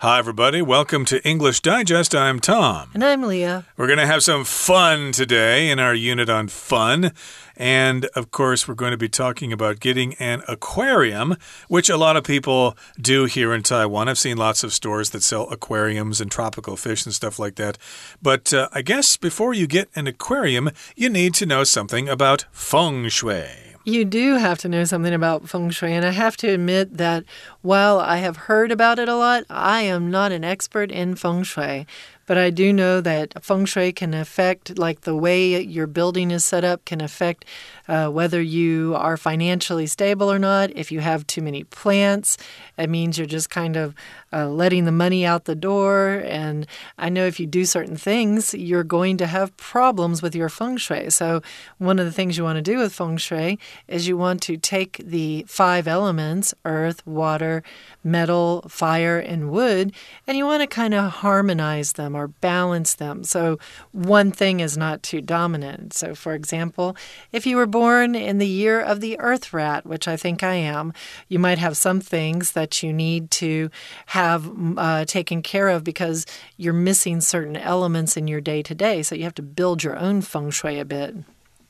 Hi, everybody. Welcome to English Digest. I'm Tom. And I'm Leah. We're going to have some fun today in our unit on fun. And of course, we're going to be talking about getting an aquarium, which a lot of people do here in Taiwan. I've seen lots of stores that sell aquariums and tropical fish and stuff like that. But uh, I guess before you get an aquarium, you need to know something about feng shui. You do have to know something about feng shui. And I have to admit that while I have heard about it a lot, I am not an expert in feng shui. But I do know that feng shui can affect, like the way your building is set up, can affect uh, whether you are financially stable or not. If you have too many plants, it means you're just kind of uh, letting the money out the door. And I know if you do certain things, you're going to have problems with your feng shui. So, one of the things you want to do with feng shui is you want to take the five elements earth, water, metal, fire, and wood and you want to kind of harmonize them or balance them. So, one thing is not too dominant. So, for example, if you were born in the year of the earth rat, which I think I am, you might have some things that you need to have uh, taken care of because you're missing certain elements in your day to day. So you have to build your own feng shui a bit.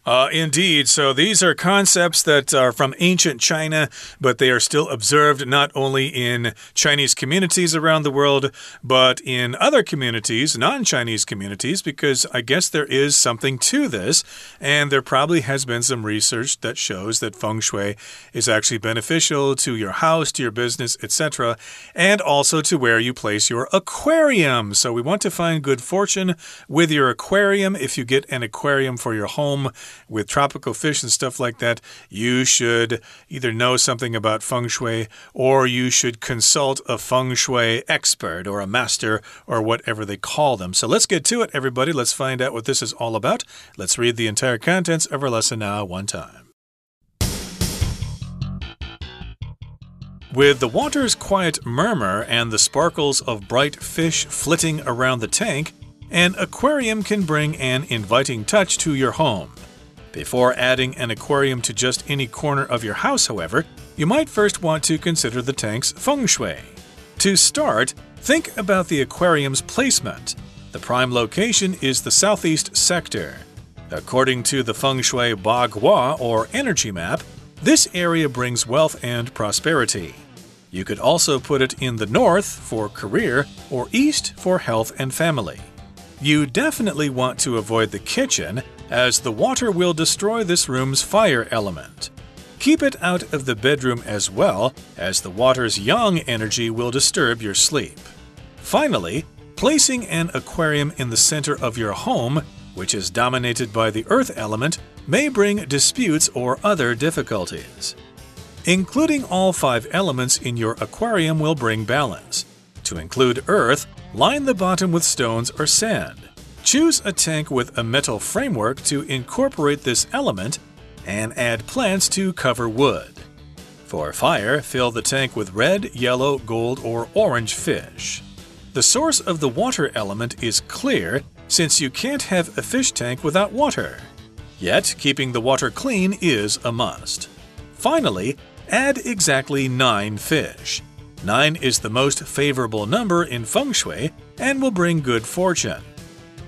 Uh, indeed. So these are concepts that are from ancient China, but they are still observed not only in Chinese communities around the world, but in other communities, non Chinese communities, because I guess there is something to this. And there probably has been some research that shows that feng shui is actually beneficial to your house, to your business, etc., and also to where you place your aquarium. So we want to find good fortune with your aquarium. If you get an aquarium for your home, with tropical fish and stuff like that, you should either know something about feng shui or you should consult a feng shui expert or a master or whatever they call them. So let's get to it, everybody. Let's find out what this is all about. Let's read the entire contents of our lesson now, one time. With the water's quiet murmur and the sparkles of bright fish flitting around the tank, an aquarium can bring an inviting touch to your home. Before adding an aquarium to just any corner of your house, however, you might first want to consider the tank's feng shui. To start, think about the aquarium's placement. The prime location is the southeast sector. According to the Feng Shui Bagua or energy map, this area brings wealth and prosperity. You could also put it in the north for career or east for health and family. You definitely want to avoid the kitchen as the water will destroy this room's fire element. Keep it out of the bedroom as well, as the water's yang energy will disturb your sleep. Finally, placing an aquarium in the center of your home, which is dominated by the earth element, may bring disputes or other difficulties. Including all five elements in your aquarium will bring balance. To include earth, line the bottom with stones or sand. Choose a tank with a metal framework to incorporate this element and add plants to cover wood. For fire, fill the tank with red, yellow, gold, or orange fish. The source of the water element is clear since you can't have a fish tank without water. Yet, keeping the water clean is a must. Finally, add exactly 9 fish. 9 is the most favorable number in feng shui and will bring good fortune.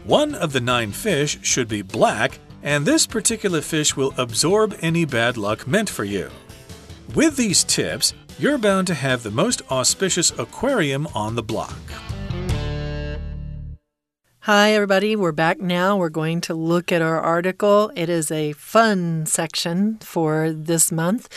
One of the nine fish should be black, and this particular fish will absorb any bad luck meant for you. With these tips, you're bound to have the most auspicious aquarium on the block. Hi, everybody. We're back now. We're going to look at our article. It is a fun section for this month.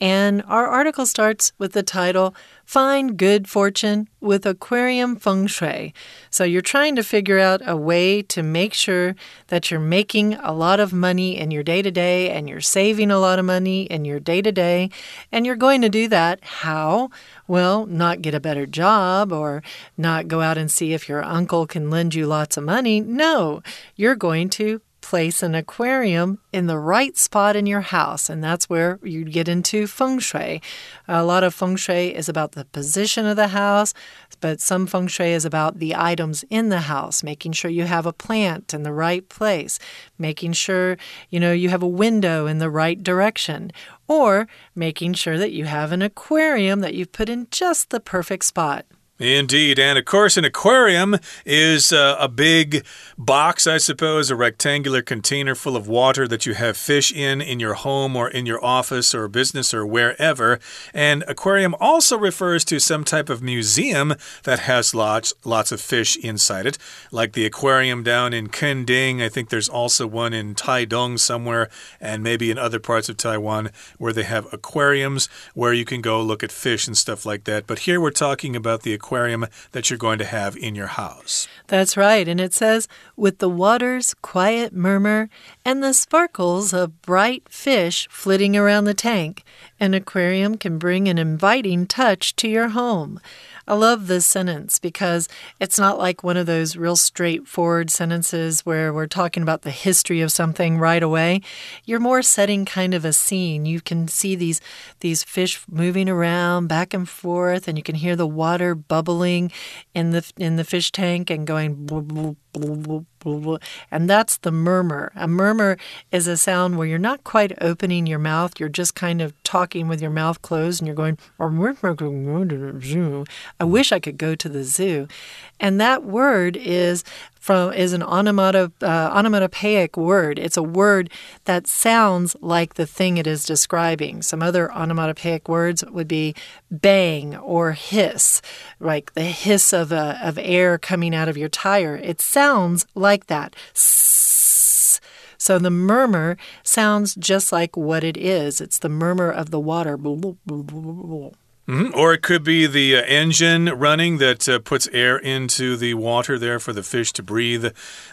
And our article starts with the title Find Good Fortune with Aquarium Feng Shui. So you're trying to figure out a way to make sure that you're making a lot of money in your day to day and you're saving a lot of money in your day to day. And you're going to do that. How? Well, not get a better job or not go out and see if your uncle can lend you lots of money. No, you're going to place an aquarium in the right spot in your house, and that's where you get into feng shui. A lot of feng shui is about the position of the house, but some feng shui is about the items in the house, making sure you have a plant in the right place, making sure you know you have a window in the right direction, or making sure that you have an aquarium that you've put in just the perfect spot. Indeed. And of course, an aquarium is uh, a big box, I suppose, a rectangular container full of water that you have fish in, in your home or in your office or business or wherever. And aquarium also refers to some type of museum that has lots, lots of fish inside it, like the aquarium down in Kending. I think there's also one in Taidong somewhere, and maybe in other parts of Taiwan where they have aquariums where you can go look at fish and stuff like that. But here we're talking about the aquarium aquarium that you're going to have in your house. That's right. And it says, with the water's quiet murmur and the sparkles of bright fish flitting around the tank, an aquarium can bring an inviting touch to your home. I love this sentence because it's not like one of those real straightforward sentences where we're talking about the history of something right away. You're more setting kind of a scene. You can see these these fish moving around back and forth and you can hear the water bubbling in the in the fish tank and going and that's the murmur. A murmur is a sound where you're not quite opening your mouth, you're just kind of talking with your mouth closed and you're going, I wish I could go to the zoo. And that word is from is an uh, onomatopoeic word. It's a word that sounds like the thing it is describing. Some other onomatopoeic words would be bang or hiss, like the hiss of, a, of air coming out of your tire. It sounds like that. So the murmur sounds just like what it is. It's the murmur of the water. Mm -hmm. Or it could be the uh, engine running that uh, puts air into the water there for the fish to breathe.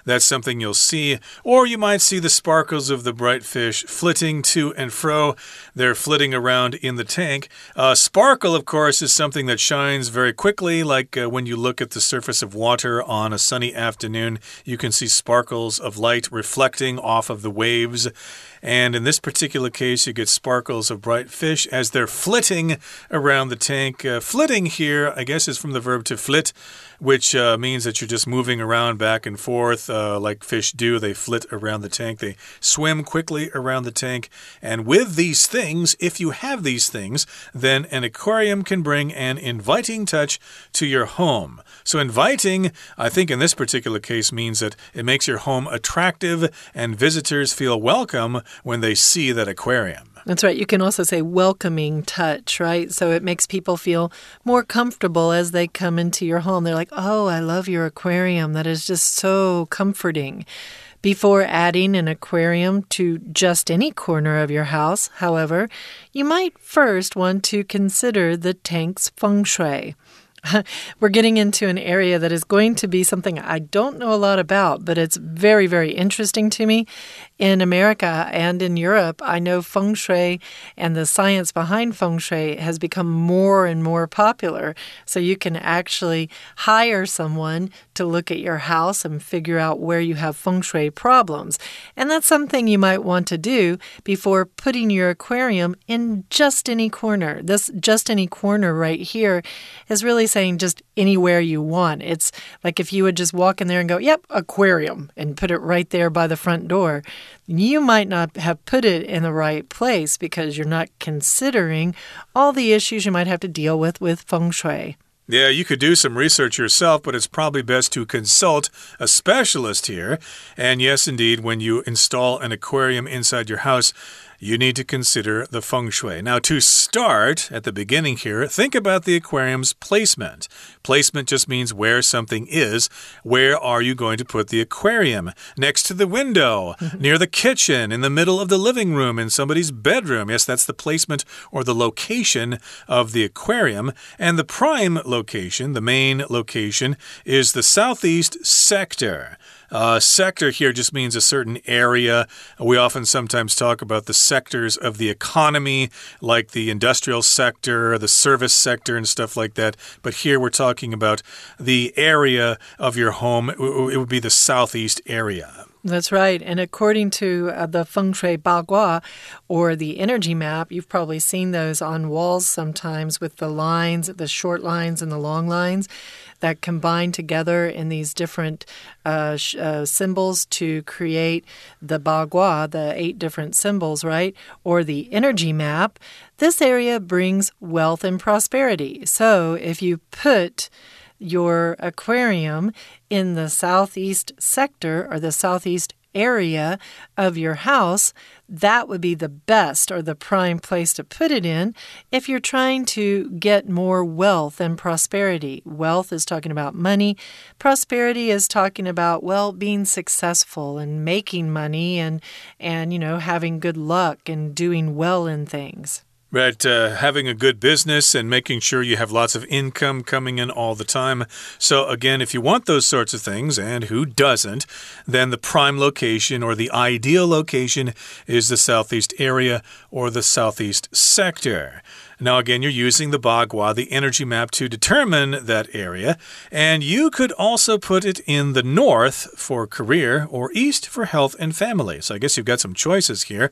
That's something you'll see. Or you might see the sparkles of the bright fish flitting to and fro. They're flitting around in the tank. Uh, sparkle, of course, is something that shines very quickly, like uh, when you look at the surface of water on a sunny afternoon. You can see sparkles of light reflecting off of the waves. And in this particular case, you get sparkles of bright fish as they're flitting around the tank. Uh, flitting here, I guess, is from the verb to flit, which uh, means that you're just moving around back and forth uh, like fish do. They flit around the tank, they swim quickly around the tank. And with these things, if you have these things, then an aquarium can bring an inviting touch to your home. So, inviting, I think in this particular case, means that it makes your home attractive and visitors feel welcome when they see that aquarium. That's right. You can also say welcoming touch, right? So it makes people feel more comfortable as they come into your home. They're like, oh, I love your aquarium. That is just so comforting. Before adding an aquarium to just any corner of your house, however, you might first want to consider the tank's feng shui. we're getting into an area that is going to be something I don't know a lot about, but it's very, very interesting to me. In America and in Europe, I know feng shui and the science behind feng shui has become more and more popular. So you can actually hire someone to look at your house and figure out where you have feng shui problems. And that's something you might want to do before putting your aquarium in just any corner. This just any corner right here is really saying just anywhere you want. It's like if you would just walk in there and go, yep, aquarium, and put it right there by the front door you might not have put it in the right place because you're not considering all the issues you might have to deal with with feng shui. Yeah, you could do some research yourself, but it's probably best to consult a specialist here. And yes, indeed, when you install an aquarium inside your house, you need to consider the feng shui. Now, to start at the beginning here, think about the aquarium's placement. Placement just means where something is. Where are you going to put the aquarium? Next to the window, near the kitchen, in the middle of the living room, in somebody's bedroom. Yes, that's the placement or the location of the aquarium. And the prime location, the main location, is the southeast sector. Uh, sector here just means a certain area. We often sometimes talk about the sectors of the economy, like the industrial sector, the service sector, and stuff like that. But here we're talking about the area of your home. It would be the southeast area. That's right. And according to uh, the Feng Shui Bagua or the energy map, you've probably seen those on walls sometimes with the lines, the short lines and the long lines that combine together in these different uh, uh, symbols to create the bagua, the eight different symbols, right? Or the energy map. This area brings wealth and prosperity. So if you put your aquarium in the southeast sector or the southeast area of your house, that would be the best or the prime place to put it in if you're trying to get more wealth and prosperity. Wealth is talking about money, prosperity is talking about well being successful and making money and and you know having good luck and doing well in things. But uh, having a good business and making sure you have lots of income coming in all the time. So, again, if you want those sorts of things, and who doesn't, then the prime location or the ideal location is the southeast area or the southeast sector. Now, again, you're using the Bagua, the energy map, to determine that area. And you could also put it in the north for career or east for health and family. So I guess you've got some choices here.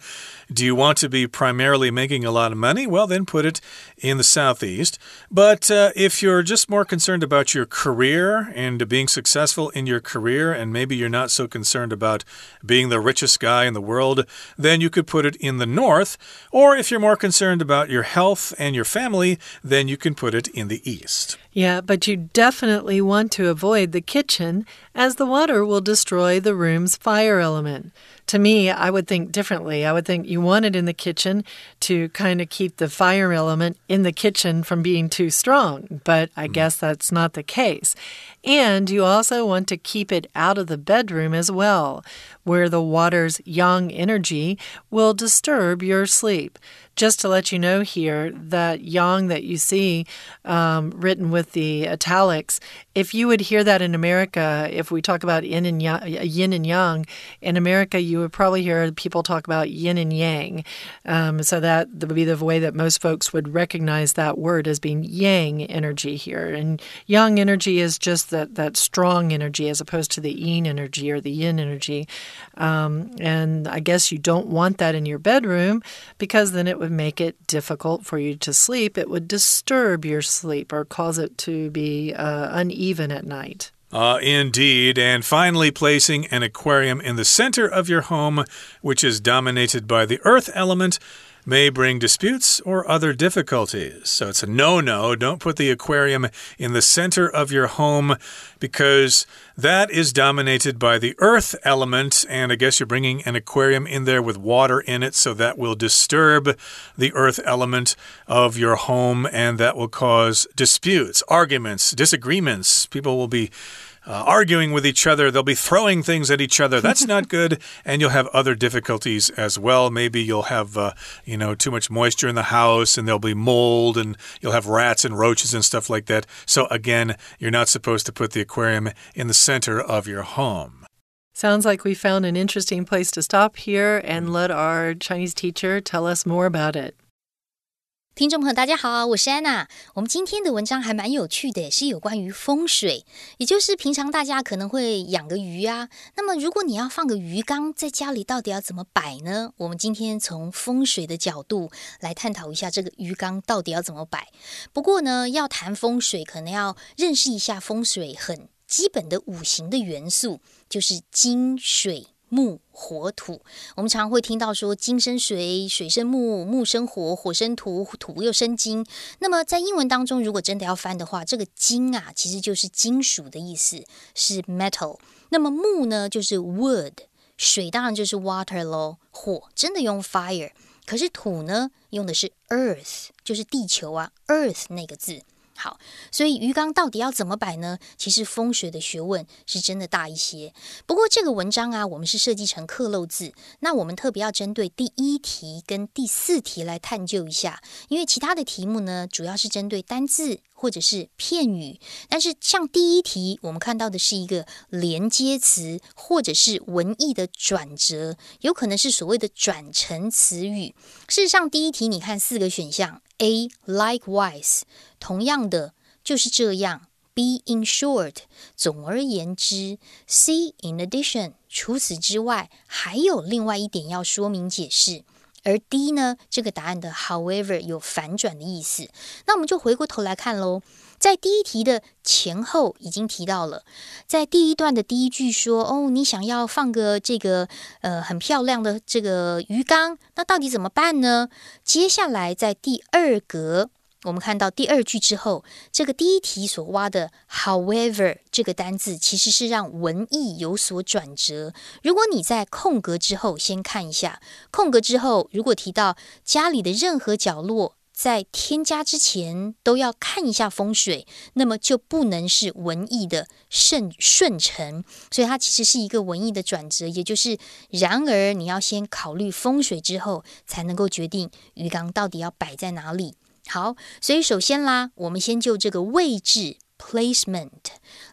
Do you want to be primarily making a lot of money? Well, then put it in the southeast. But uh, if you're just more concerned about your career and being successful in your career, and maybe you're not so concerned about being the richest guy in the world, then you could put it in the north. Or if you're more concerned about your health and your family, then you can put it in the east. Yeah, but you definitely want to avoid the kitchen as the water will destroy the room's fire element. To me, I would think differently. I would think you want it in the kitchen to kind of keep the fire element in the kitchen from being too strong, but I mm. guess that's not the case. And you also want to keep it out of the bedroom as well, where the water's yang energy will disturb your sleep just to let you know here that yang that you see um, written with the italics, if you would hear that in America, if we talk about yin and yang, yin and yang, in America, you would probably hear people talk about yin and yang. Um, so that would be the way that most folks would recognize that word as being yang energy here. And yang energy is just that, that strong energy as opposed to the yin energy or the yin energy. Um, and I guess you don't want that in your bedroom because then it would make it difficult for you to sleep. It would disturb your sleep or cause it to be uh, uneven at night. Uh, indeed. And finally, placing an aquarium in the center of your home, which is dominated by the earth element, may bring disputes or other difficulties. So it's a no no. Don't put the aquarium in the center of your home because that is dominated by the earth element. And I guess you're bringing an aquarium in there with water in it, so that will disturb the earth element of your home and that will cause disputes, arguments, disagreements. People will be uh, arguing with each other. They'll be throwing things at each other. That's not good. And you'll have other difficulties as well. Maybe you'll have, uh, you know, too much moisture in the house and there'll be mold and you'll have rats and roaches and stuff like that. So, again, you're not supposed to put the aquarium in the center of your home. Sounds like we found an interesting place to stop here and let our Chinese teacher tell us more about it. 听众朋友，大家好，我是安娜。我们今天的文章还蛮有趣的，是有关于风水，也就是平常大家可能会养个鱼啊。那么，如果你要放个鱼缸在家里，到底要怎么摆呢？我们今天从风水的角度来探讨一下这个鱼缸到底要怎么摆。不过呢，要谈风水，可能要认识一下风水很基本的五行的元素，就是金水。木、火、土，我们常会听到说金生水，水生木，木生火，火生土，土又生金。那么在英文当中，如果真的要翻的话，这个金啊，其实就是金属的意思，是 metal。那么木呢，就是 wood，水当然就是 water 咯，火真的用 fire，可是土呢，用的是 earth，就是地球啊，earth 那个字。好，所以鱼缸到底要怎么摆呢？其实风水的学问是真的大一些。不过这个文章啊，我们是设计成刻漏字，那我们特别要针对第一题跟第四题来探究一下，因为其他的题目呢，主要是针对单字或者是片语。但是像第一题，我们看到的是一个连接词或者是文意的转折，有可能是所谓的转成词语。事实上，第一题你看四个选项。A likewise，同样的就是这样。B in short，总而言之。C in addition，除此之外还有另外一点要说明解释。而 D 呢，这个答案的 however 有反转的意思。那我们就回过头来看喽。在第一题的前后已经提到了，在第一段的第一句说：“哦，你想要放个这个呃很漂亮的这个鱼缸，那到底怎么办呢？”接下来在第二格，我们看到第二句之后，这个第一题所挖的 “however” 这个单字其实是让文意有所转折。如果你在空格之后先看一下，空格之后如果提到家里的任何角落。在添加之前都要看一下风水，那么就不能是文艺的顺顺承，所以它其实是一个文艺的转折，也就是然而你要先考虑风水之后，才能够决定鱼缸到底要摆在哪里。好，所以首先啦，我们先就这个位置 placement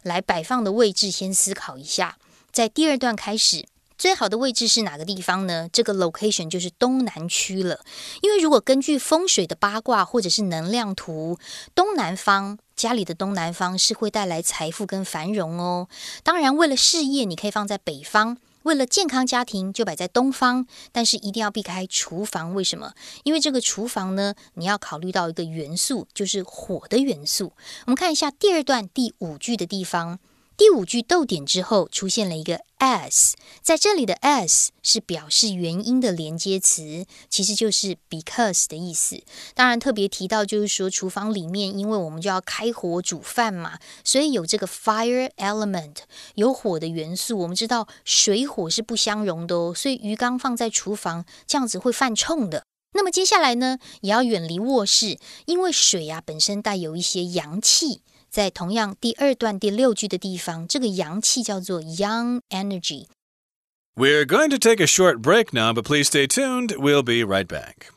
来摆放的位置先思考一下，在第二段开始。最好的位置是哪个地方呢？这个 location 就是东南区了。因为如果根据风水的八卦或者是能量图，东南方家里的东南方是会带来财富跟繁荣哦。当然，为了事业，你可以放在北方；为了健康家庭，就摆在东方。但是一定要避开厨房，为什么？因为这个厨房呢，你要考虑到一个元素，就是火的元素。我们看一下第二段第五句的地方。第五句逗点之后出现了一个 s，在这里的 s 是表示原因的连接词，其实就是 because 的意思。当然特别提到就是说厨房里面，因为我们就要开火煮饭嘛，所以有这个 fire element，有火的元素。我们知道水火是不相容的哦，所以鱼缸放在厨房这样子会犯冲的。那么接下来呢，也要远离卧室，因为水啊本身带有一些阳气。在同样第二段第六句的地方，这个阳气叫做 young energy。We're going to take a short break now, but please stay tuned. We'll be right back.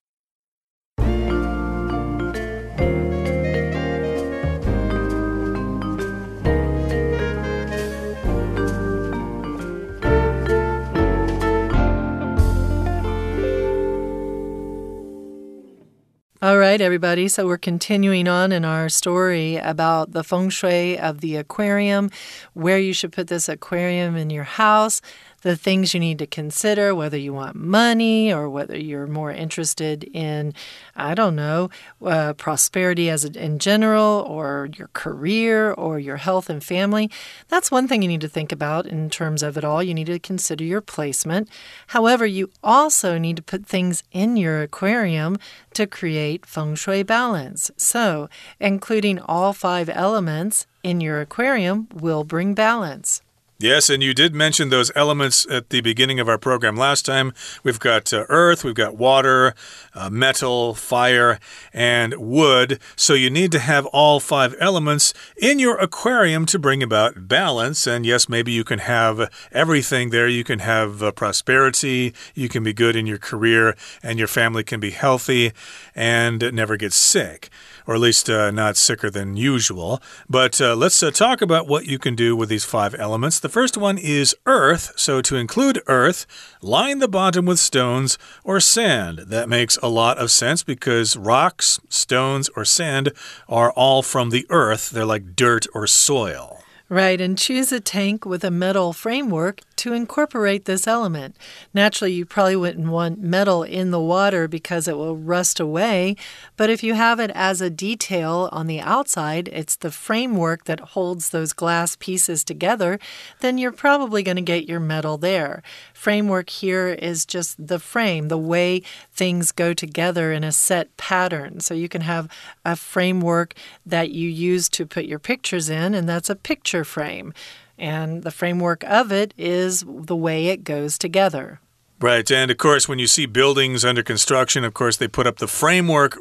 All right, everybody. So we're continuing on in our story about the feng shui of the aquarium, where you should put this aquarium in your house, the things you need to consider, whether you want money or whether you're more interested in, I don't know, uh, prosperity as a, in general, or your career, or your health and family. That's one thing you need to think about in terms of it all. You need to consider your placement. However, you also need to put things in your aquarium to create feng shui balance. So, including all five elements in your aquarium will bring balance. Yes, and you did mention those elements at the beginning of our program last time. We've got uh, earth, we've got water, uh, metal, fire, and wood. So you need to have all five elements in your aquarium to bring about balance. And yes, maybe you can have everything there. You can have uh, prosperity, you can be good in your career, and your family can be healthy and never get sick or at least uh, not sicker than usual. But uh, let's uh, talk about what you can do with these five elements. The first one is earth. So, to include earth, line the bottom with stones or sand. That makes a lot of sense because rocks, stones, or sand are all from the earth. They're like dirt or soil. Right, and choose a tank with a metal framework to incorporate this element. Naturally, you probably wouldn't want metal in the water because it will rust away, but if you have it as a detail on the outside, it's the framework that holds those glass pieces together, then you're probably going to get your metal there. Framework here is just the frame, the way things go together in a set pattern. So you can have a framework that you use to put your pictures in, and that's a picture frame. And the framework of it is the way it goes together. Right, and of course, when you see buildings under construction, of course, they put up the framework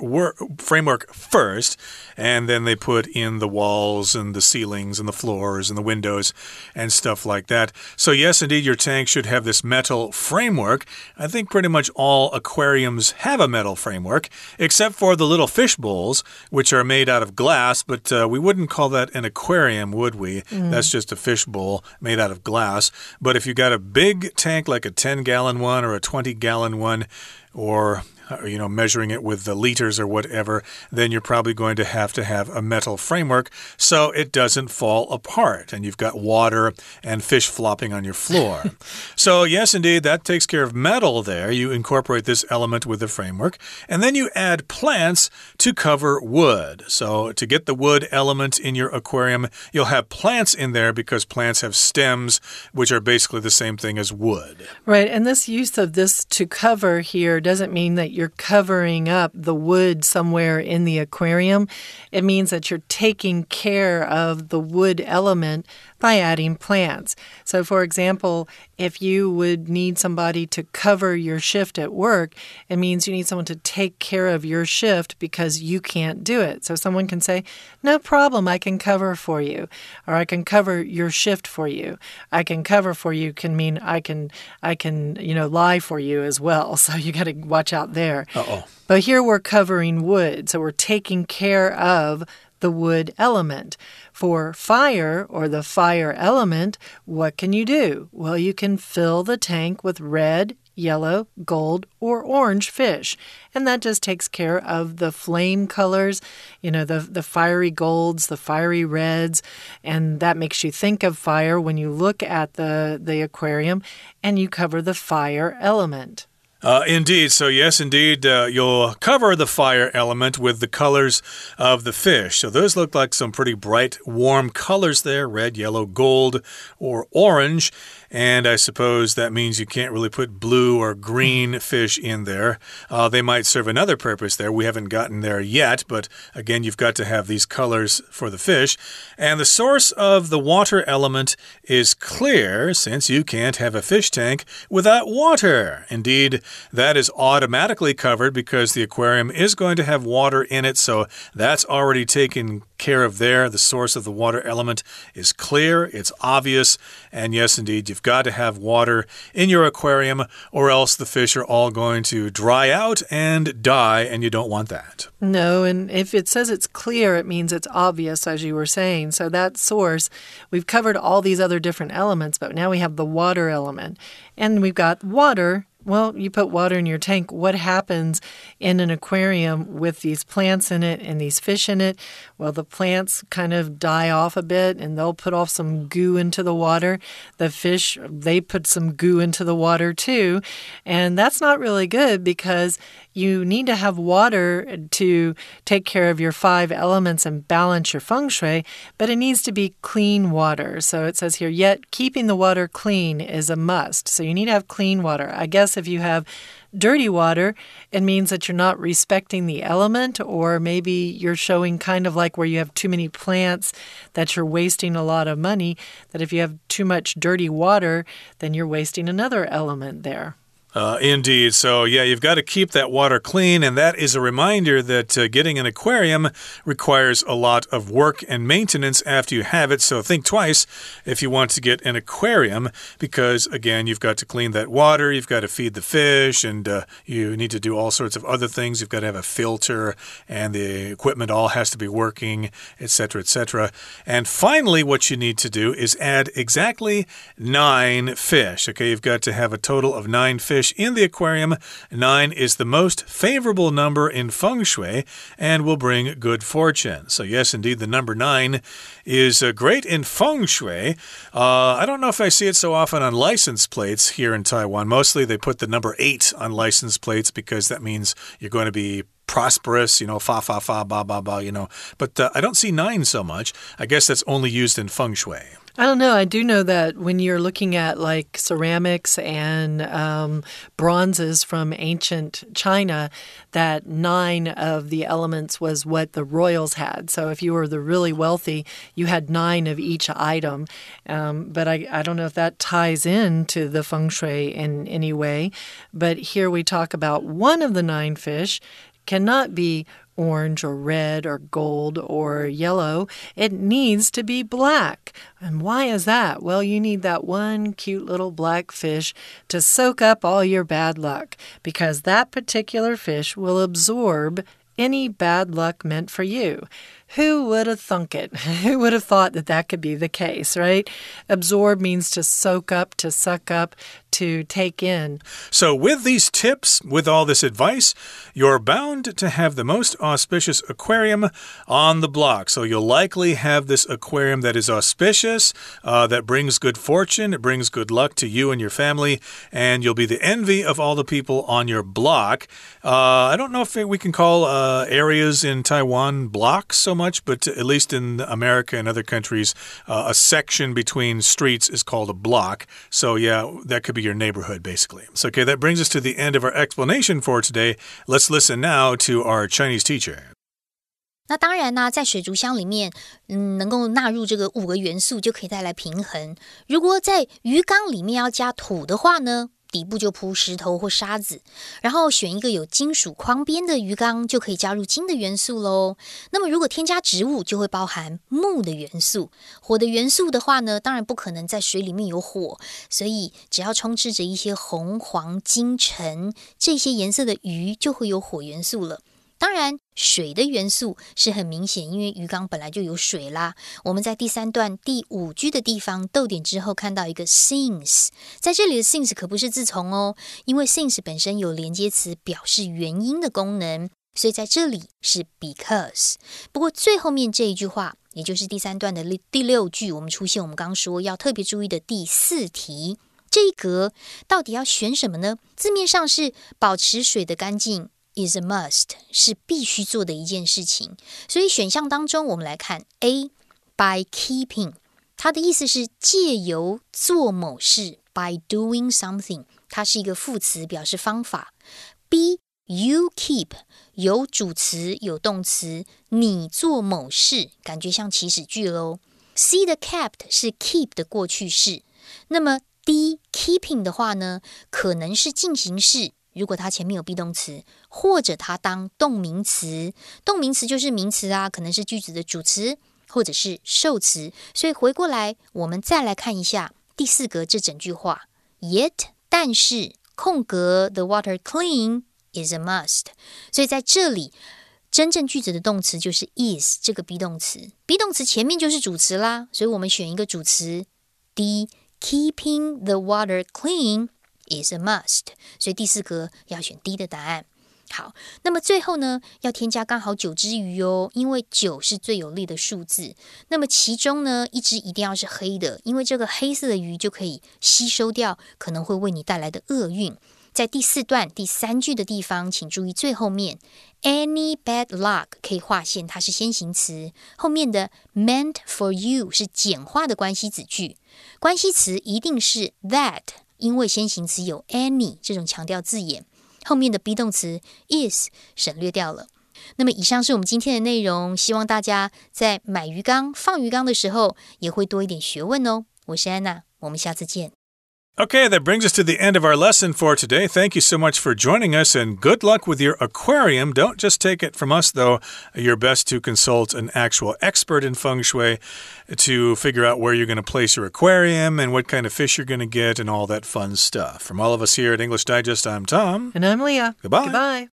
framework first, and then they put in the walls and the ceilings and the floors and the windows and stuff like that. So, yes, indeed, your tank should have this metal framework. I think pretty much all aquariums have a metal framework, except for the little fish bowls, which are made out of glass, but uh, we wouldn't call that an aquarium, would we? Mm. That's just a fish bowl made out of glass. But if you got a big tank like a 10 gallon one or a 20 gallon one, or uh, you know, measuring it with the liters or whatever, then you're probably going to have to have a metal framework so it doesn't fall apart and you've got water and fish flopping on your floor. so, yes, indeed, that takes care of metal there. You incorporate this element with the framework, and then you add plants to cover wood. So, to get the wood element in your aquarium, you'll have plants in there because plants have stems, which are basically the same thing as wood. Right, and this use of this to cover here doesn't mean that you're covering up the wood somewhere in the aquarium. It means that you're taking care of the wood element by adding plants. So, for example, if you would need somebody to cover your shift at work, it means you need someone to take care of your shift because you can't do it. So, someone can say, No problem, I can cover for you, or I can cover your shift for you. I can cover for you can mean I can, I can, you know, lie for you as well. So, you got to watch out there. Uh oh. But here we're covering wood, so we're taking care of the wood element. For fire or the fire element, what can you do? Well, you can fill the tank with red, yellow, gold, or orange fish. And that just takes care of the flame colors, you know, the, the fiery golds, the fiery reds. And that makes you think of fire when you look at the, the aquarium and you cover the fire element. Uh, indeed. So, yes, indeed, uh, you'll cover the fire element with the colors of the fish. So, those look like some pretty bright, warm colors there red, yellow, gold, or orange. And I suppose that means you can't really put blue or green fish in there. Uh, they might serve another purpose there. We haven't gotten there yet, but again, you've got to have these colors for the fish. And the source of the water element is clear, since you can't have a fish tank without water. Indeed, that is automatically covered because the aquarium is going to have water in it, so that's already taken care of there. The source of the water element is clear, it's obvious, and yes, indeed, you've got to have water in your aquarium, or else the fish are all going to dry out and die, and you don't want that. No, and if it says it's clear, it means it's obvious, as you were saying. So that source, we've covered all these other different elements, but now we have the water element. And we've got water well, you put water in your tank. What happens in an aquarium with these plants in it and these fish in it? Well, the plants kind of die off a bit and they'll put off some goo into the water. The fish, they put some goo into the water too. And that's not really good because you need to have water to take care of your five elements and balance your feng shui, but it needs to be clean water. So it says here, yet keeping the water clean is a must. So you need to have clean water. I guess if you have dirty water, it means that you're not respecting the element, or maybe you're showing kind of like where you have too many plants that you're wasting a lot of money. That if you have too much dirty water, then you're wasting another element there. Uh, indeed. So, yeah, you've got to keep that water clean. And that is a reminder that uh, getting an aquarium requires a lot of work and maintenance after you have it. So, think twice if you want to get an aquarium because, again, you've got to clean that water, you've got to feed the fish, and uh, you need to do all sorts of other things. You've got to have a filter, and the equipment all has to be working, etc., etc. And finally, what you need to do is add exactly nine fish. Okay, you've got to have a total of nine fish fish in the aquarium. Nine is the most favorable number in feng shui and will bring good fortune. So, yes, indeed, the number nine is uh, great in feng shui. Uh, I don't know if I see it so often on license plates here in Taiwan. Mostly they put the number eight on license plates because that means you're going to be prosperous, you know, fa fa fa ba ba ba, you know. But uh, I don't see nine so much. I guess that's only used in feng shui. I don't know. I do know that when you're looking at like ceramics and um, bronzes from ancient China, that nine of the elements was what the royals had. So if you were the really wealthy, you had nine of each item. Um, but I, I don't know if that ties into the feng shui in any way. But here we talk about one of the nine fish cannot be orange or red or gold or yellow. It needs to be black. And why is that? Well, you need that one cute little black fish to soak up all your bad luck because that particular fish will absorb any bad luck meant for you. Who would have thunk it? Who would have thought that that could be the case, right? Absorb means to soak up, to suck up, to take in. So, with these tips, with all this advice, you're bound to have the most auspicious aquarium on the block. So, you'll likely have this aquarium that is auspicious, uh, that brings good fortune, it brings good luck to you and your family, and you'll be the envy of all the people on your block. Uh, I don't know if we can call uh, areas in Taiwan blocks so much, but at least in America and other countries, uh, a section between streets is called a block. So, yeah, that could be your neighborhood, basically. So, okay, that brings us to the end of our explanation for today. Let's listen now to our Chinese teacher. 那当然呢，在水族箱里面，嗯，能够纳入这个五个元素，就可以带来平衡。如果在鱼缸里面要加土的话呢， 底部就铺石头或沙子，然后选一个有金属框边的鱼缸，就可以加入金的元素喽。那么如果添加植物，就会包含木的元素。火的元素的话呢，当然不可能在水里面有火，所以只要充斥着一些红、黄、金、橙这些颜色的鱼，就会有火元素了。当然，水的元素是很明显，因为鱼缸本来就有水啦。我们在第三段第五句的地方逗点之后看到一个 since，在这里的 since 可不是自从哦，因为 since 本身有连接词表示原因的功能，所以在这里是 because。不过最后面这一句话，也就是第三段的第六句，我们出现我们刚说要特别注意的第四题，这一格到底要选什么呢？字面上是保持水的干净。Is a must 是必须做的一件事情，所以选项当中我们来看 A by keeping，它的意思是借由做某事 by doing something，它是一个副词表示方法。B you keep 有主词有动词，你做某事，感觉像祈使句喽。C 的 kept 是 keep 的过去式，那么 D keeping 的话呢，可能是进行式。如果它前面有 be 动词，或者它当动名词，动名词就是名词啊，可能是句子的主词或者是受词。所以回过来，我们再来看一下第四格这整句话：Yet，但是空格 the water clean is a must。所以在这里，真正句子的动词就是 is 这个 be 动词，be 动词前面就是主词啦。所以我们选一个主词，D，keeping the water clean。Is a must，所以第四格要选 D 的答案。好，那么最后呢，要添加刚好九只鱼哦，因为九是最有利的数字。那么其中呢，一只一定要是黑的，因为这个黑色的鱼就可以吸收掉可能会为你带来的厄运。在第四段第三句的地方，请注意最后面 any bad luck 可以划线，它是先行词，后面的 meant for you 是简化的关系子句，关系词一定是 that。因为先行词有 any 这种强调字眼，后面的 be 动词 is 省略掉了。那么以上是我们今天的内容，希望大家在买鱼缸、放鱼缸的时候也会多一点学问哦。我是安娜，我们下次见。Okay, that brings us to the end of our lesson for today. Thank you so much for joining us and good luck with your aquarium. Don't just take it from us, though. Your best to consult an actual expert in feng shui to figure out where you're going to place your aquarium and what kind of fish you're going to get and all that fun stuff. From all of us here at English Digest, I'm Tom. And I'm Leah. Goodbye. Goodbye.